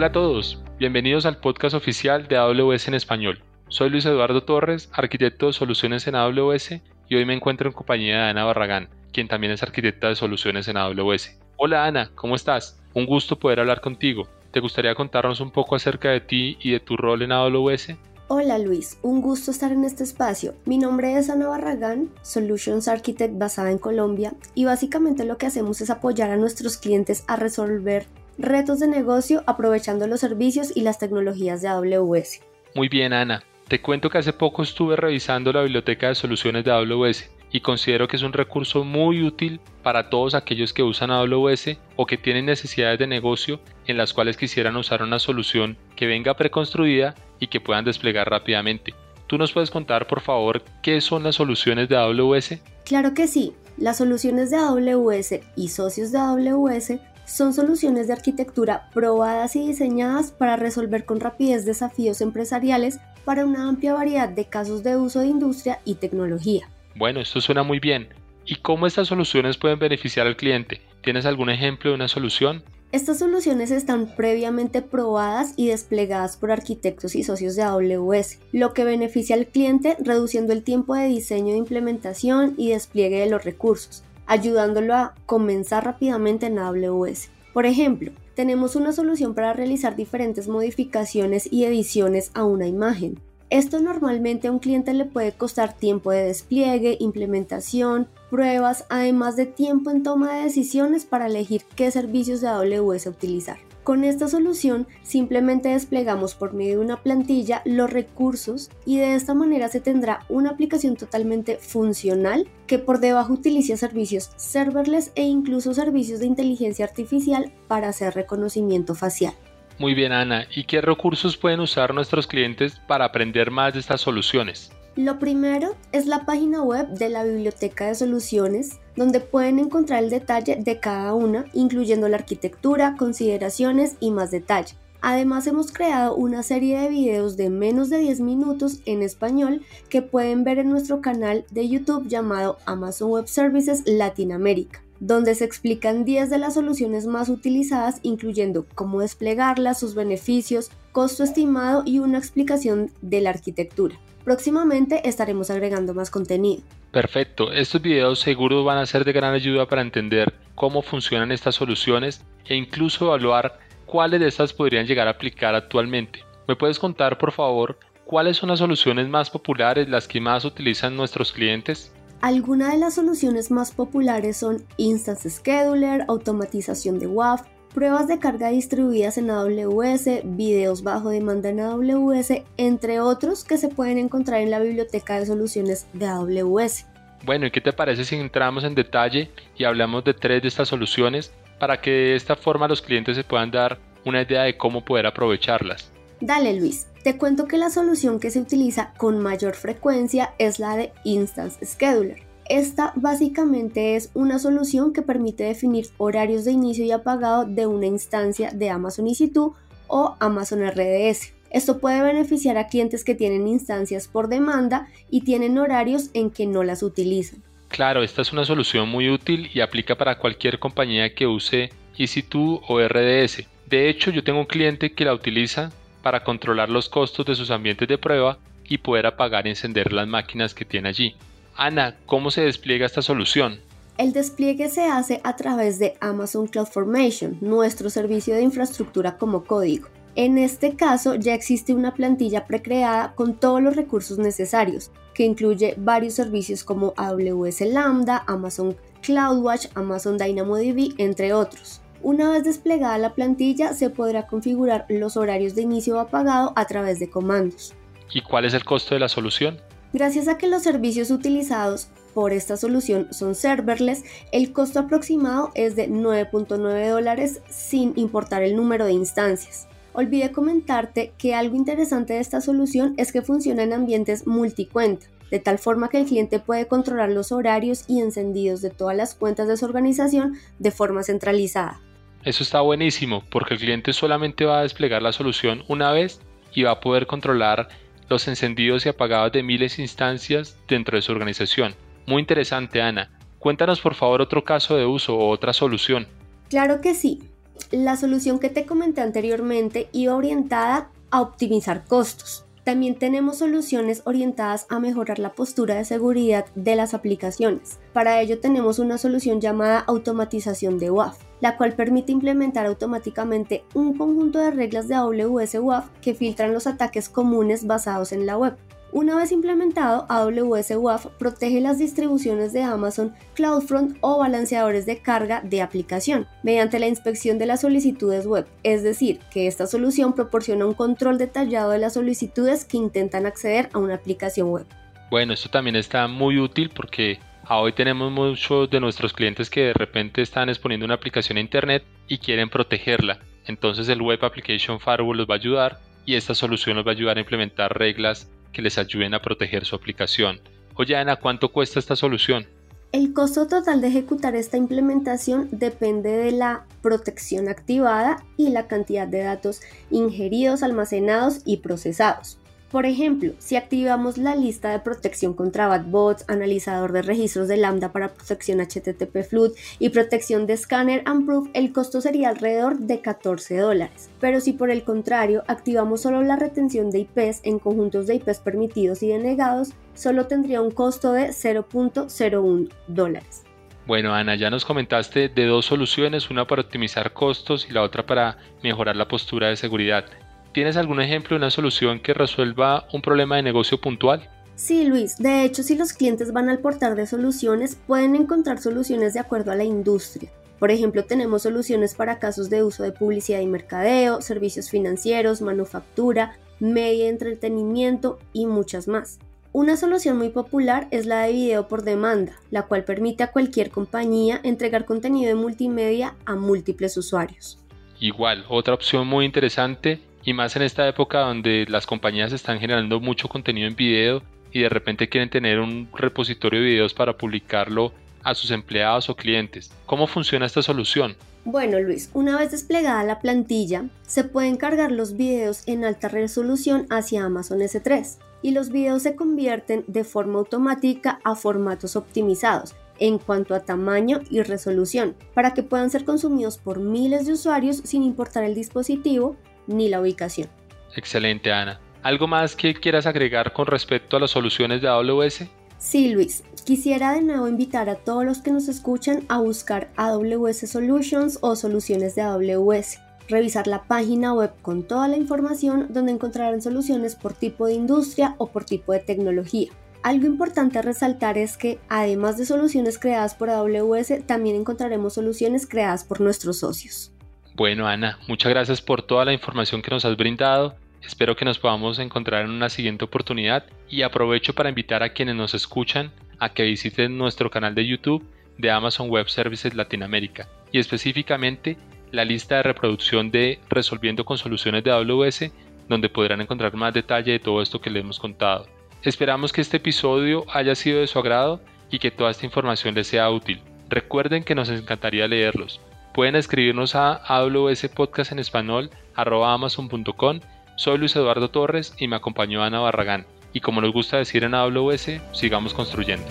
Hola a todos, bienvenidos al podcast oficial de AWS en español. Soy Luis Eduardo Torres, arquitecto de soluciones en AWS y hoy me encuentro en compañía de Ana Barragán, quien también es arquitecta de soluciones en AWS. Hola Ana, ¿cómo estás? Un gusto poder hablar contigo. ¿Te gustaría contarnos un poco acerca de ti y de tu rol en AWS? Hola Luis, un gusto estar en este espacio. Mi nombre es Ana Barragán, Solutions Architect basada en Colombia y básicamente lo que hacemos es apoyar a nuestros clientes a resolver retos de negocio aprovechando los servicios y las tecnologías de AWS. Muy bien, Ana. Te cuento que hace poco estuve revisando la biblioteca de soluciones de AWS y considero que es un recurso muy útil para todos aquellos que usan AWS o que tienen necesidades de negocio en las cuales quisieran usar una solución que venga preconstruida y que puedan desplegar rápidamente. ¿Tú nos puedes contar, por favor, qué son las soluciones de AWS? Claro que sí. Las soluciones de AWS y socios de AWS son soluciones de arquitectura probadas y diseñadas para resolver con rapidez desafíos empresariales para una amplia variedad de casos de uso de industria y tecnología. Bueno, esto suena muy bien. ¿Y cómo estas soluciones pueden beneficiar al cliente? ¿Tienes algún ejemplo de una solución? Estas soluciones están previamente probadas y desplegadas por arquitectos y socios de AWS, lo que beneficia al cliente reduciendo el tiempo de diseño de implementación y despliegue de los recursos, ayudándolo a comenzar rápidamente en AWS. Por ejemplo, tenemos una solución para realizar diferentes modificaciones y ediciones a una imagen. Esto normalmente a un cliente le puede costar tiempo de despliegue, implementación, pruebas, además de tiempo en toma de decisiones para elegir qué servicios de AWS utilizar. Con esta solución simplemente desplegamos por medio de una plantilla los recursos y de esta manera se tendrá una aplicación totalmente funcional que por debajo utilice servicios serverless e incluso servicios de inteligencia artificial para hacer reconocimiento facial. Muy bien Ana, ¿y qué recursos pueden usar nuestros clientes para aprender más de estas soluciones? Lo primero es la página web de la biblioteca de soluciones, donde pueden encontrar el detalle de cada una, incluyendo la arquitectura, consideraciones y más detalle. Además hemos creado una serie de videos de menos de 10 minutos en español que pueden ver en nuestro canal de YouTube llamado Amazon Web Services Latinoamérica, donde se explican 10 de las soluciones más utilizadas, incluyendo cómo desplegarlas, sus beneficios, costo estimado y una explicación de la arquitectura. Próximamente estaremos agregando más contenido. Perfecto, estos videos seguro van a ser de gran ayuda para entender cómo funcionan estas soluciones e incluso evaluar cuáles de estas podrían llegar a aplicar actualmente. ¿Me puedes contar por favor cuáles son las soluciones más populares, las que más utilizan nuestros clientes? Algunas de las soluciones más populares son Instance Scheduler, automatización de WAF, pruebas de carga distribuidas en AWS, videos bajo demanda en AWS, entre otros que se pueden encontrar en la biblioteca de soluciones de AWS. Bueno, ¿y qué te parece si entramos en detalle y hablamos de tres de estas soluciones para que de esta forma los clientes se puedan dar una idea de cómo poder aprovecharlas? Dale Luis, te cuento que la solución que se utiliza con mayor frecuencia es la de Instance Scheduler. Esta básicamente es una solución que permite definir horarios de inicio y apagado de una instancia de Amazon EC2 o Amazon RDS. Esto puede beneficiar a clientes que tienen instancias por demanda y tienen horarios en que no las utilizan. Claro, esta es una solución muy útil y aplica para cualquier compañía que use EC2 o RDS. De hecho, yo tengo un cliente que la utiliza para controlar los costos de sus ambientes de prueba y poder apagar y encender las máquinas que tiene allí. Ana, ¿cómo se despliega esta solución? El despliegue se hace a través de Amazon CloudFormation, nuestro servicio de infraestructura como código. En este caso ya existe una plantilla precreada con todos los recursos necesarios, que incluye varios servicios como AWS Lambda, Amazon CloudWatch, Amazon DynamoDB, entre otros. Una vez desplegada la plantilla, se podrá configurar los horarios de inicio o apagado a través de comandos. ¿Y cuál es el costo de la solución? Gracias a que los servicios utilizados por esta solución son serverless, el costo aproximado es de 9.9 dólares sin importar el número de instancias. Olvidé comentarte que algo interesante de esta solución es que funciona en ambientes multicuenta, de tal forma que el cliente puede controlar los horarios y encendidos de todas las cuentas de su organización de forma centralizada. Eso está buenísimo porque el cliente solamente va a desplegar la solución una vez y va a poder controlar los encendidos y apagados de miles de instancias dentro de su organización. Muy interesante, Ana. Cuéntanos por favor otro caso de uso o otra solución. Claro que sí. la solución que te comenté anteriormente iba orientada a optimizar costos. También tenemos soluciones orientadas a mejorar la postura de seguridad de las aplicaciones. Para ello tenemos una solución llamada automatización de WAF, la cual permite implementar automáticamente un conjunto de reglas de AWS WAF que filtran los ataques comunes basados en la web. Una vez implementado, AWS WAF protege las distribuciones de Amazon CloudFront o balanceadores de carga de aplicación mediante la inspección de las solicitudes web, es decir, que esta solución proporciona un control detallado de las solicitudes que intentan acceder a una aplicación web. Bueno, esto también está muy útil porque hoy tenemos muchos de nuestros clientes que de repente están exponiendo una aplicación a internet y quieren protegerla. Entonces el Web Application Firewall los va a ayudar y esta solución los va a ayudar a implementar reglas que les ayuden a proteger su aplicación. Oye Ana, ¿cuánto cuesta esta solución? El costo total de ejecutar esta implementación depende de la protección activada y la cantidad de datos ingeridos, almacenados y procesados. Por ejemplo, si activamos la lista de protección contra botbots, analizador de registros de Lambda para protección HTTP Flood y protección de Scanner and Proof, el costo sería alrededor de 14 dólares. Pero si por el contrario activamos solo la retención de IPs en conjuntos de IPs permitidos y denegados, solo tendría un costo de 0.01 dólares. Bueno, Ana, ya nos comentaste de dos soluciones, una para optimizar costos y la otra para mejorar la postura de seguridad. ¿Tienes algún ejemplo de una solución que resuelva un problema de negocio puntual? Sí, Luis. De hecho, si los clientes van al portal de soluciones, pueden encontrar soluciones de acuerdo a la industria. Por ejemplo, tenemos soluciones para casos de uso de publicidad y mercadeo, servicios financieros, manufactura, media entretenimiento y muchas más. Una solución muy popular es la de video por demanda, la cual permite a cualquier compañía entregar contenido de multimedia a múltiples usuarios. Igual, otra opción muy interesante y más en esta época donde las compañías están generando mucho contenido en video y de repente quieren tener un repositorio de videos para publicarlo a sus empleados o clientes. ¿Cómo funciona esta solución? Bueno Luis, una vez desplegada la plantilla, se pueden cargar los videos en alta resolución hacia Amazon S3 y los videos se convierten de forma automática a formatos optimizados en cuanto a tamaño y resolución, para que puedan ser consumidos por miles de usuarios sin importar el dispositivo ni la ubicación. Excelente, Ana. ¿Algo más que quieras agregar con respecto a las soluciones de AWS? Sí, Luis. Quisiera de nuevo invitar a todos los que nos escuchan a buscar AWS Solutions o soluciones de AWS. Revisar la página web con toda la información donde encontrarán soluciones por tipo de industria o por tipo de tecnología. Algo importante a resaltar es que además de soluciones creadas por AWS, también encontraremos soluciones creadas por nuestros socios. Bueno, Ana, muchas gracias por toda la información que nos has brindado. Espero que nos podamos encontrar en una siguiente oportunidad y aprovecho para invitar a quienes nos escuchan a que visiten nuestro canal de YouTube de Amazon Web Services Latinoamérica y específicamente la lista de reproducción de Resolviendo con Soluciones de AWS, donde podrán encontrar más detalle de todo esto que les hemos contado. Esperamos que este episodio haya sido de su agrado y que toda esta información les sea útil. Recuerden que nos encantaría leerlos. Pueden escribirnos a AWS Podcast en español amazon.com. Soy Luis Eduardo Torres y me acompañó Ana Barragán. Y como nos gusta decir en AWS, sigamos construyendo.